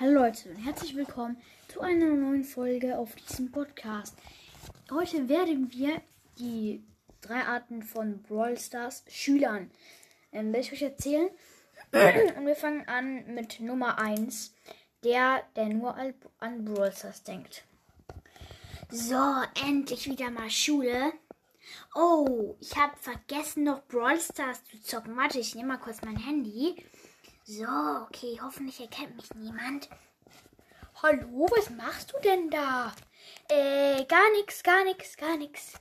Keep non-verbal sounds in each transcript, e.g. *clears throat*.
Hallo Leute und herzlich willkommen zu einer neuen Folge auf diesem Podcast. Heute werden wir die drei Arten von Brawl Stars Schülern ähm, werde ich euch erzählen. *clears throat* Und wir fangen an mit Nummer 1, der, der nur an Brawl Stars denkt. So, endlich wieder mal Schule. Oh, ich habe vergessen noch Brawl Stars zu zocken. Warte, ich nehme mal kurz mein Handy. So, okay, hoffentlich erkennt mich niemand. Hallo, was machst du denn da? Äh, gar nichts, gar nichts, gar nichts.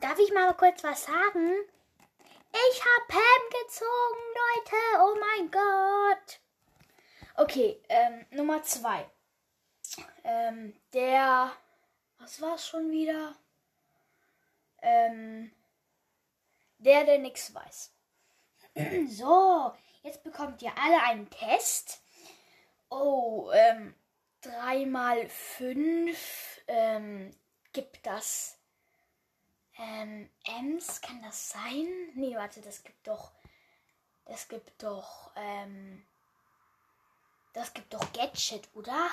Darf ich mal kurz was sagen? Ich hab Pam gezogen, Leute. Oh mein Gott. Okay, ähm, Nummer zwei. Ähm, der. Was war's schon wieder? Ähm, der, der nichts weiß. *clears throat* So, jetzt bekommt ihr alle einen Test. Oh, ähm, 3 mal 5 ähm, gibt das ähm, Ems, kann das sein? Nee, warte, das gibt doch, das gibt doch, ähm, das gibt doch Gadget, oder?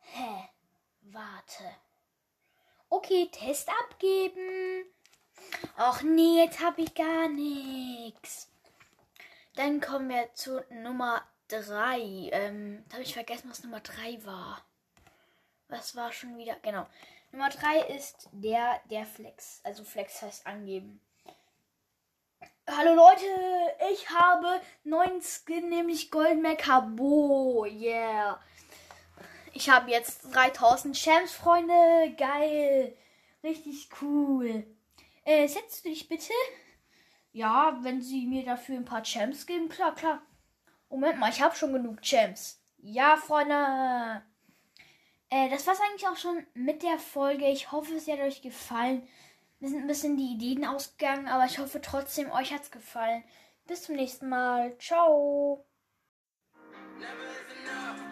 Hä? Warte. Okay, Test abgeben. Ach nee, jetzt habe ich gar nichts. Dann kommen wir zu Nummer 3. Ähm, da habe ich vergessen, was Nummer 3 war. Was war schon wieder? Genau. Nummer 3 ist der, der Flex. Also Flex heißt angeben. Hallo Leute, ich habe neuen Skin, nämlich Gold Mecha Bo. Yeah. Ich habe jetzt 3000 Champs, Freunde. Geil. Richtig cool. Äh, setzt du dich bitte? Ja, wenn sie mir dafür ein paar Champs geben, klar, klar. Moment mal, ich habe schon genug Champs. Ja, Freunde. Äh, das war's eigentlich auch schon mit der Folge. Ich hoffe, es hat euch gefallen. Wir sind ein bisschen die Ideen ausgegangen, aber ich hoffe trotzdem, euch hat's gefallen. Bis zum nächsten Mal. Ciao. Never is enough.